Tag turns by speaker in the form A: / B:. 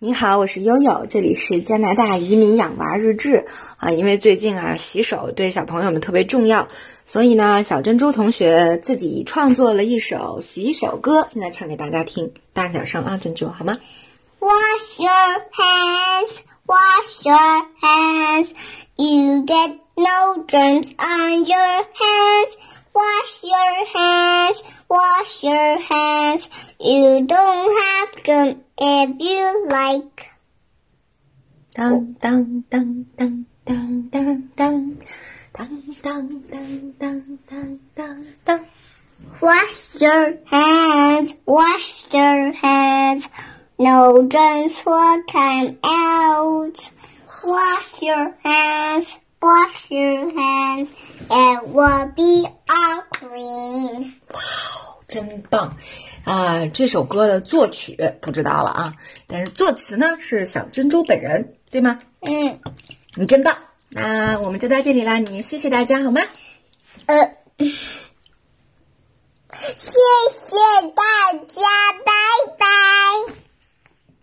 A: 你好，我是悠悠，这里是加拿大移民养娃日志啊。因为最近啊，洗手对小朋友们特别重要，所以呢，小珍珠同学自己创作了一首洗手歌，现在唱给大家听，大点声啊，珍珠好吗
B: ？Wash your hands, wash your hands, you get no germs on your hands. Wash your hands, wash your hands, you don't have them if you like.
A: Dun, dun, dun, dun, dun, dun, dun. Dun, dun, dun, dun, dun, dun, dun.
B: Wash your hands, wash your hands. No germs will come out. Wash your hands, wash your hands. It will be all clean.
A: 真棒！啊，这首歌的作曲不知道了啊，但是作词呢是小珍珠本人，对吗？
B: 嗯，
A: 你真棒，那我们就到这里啦，你谢谢大家好吗？
B: 呃，谢谢大家。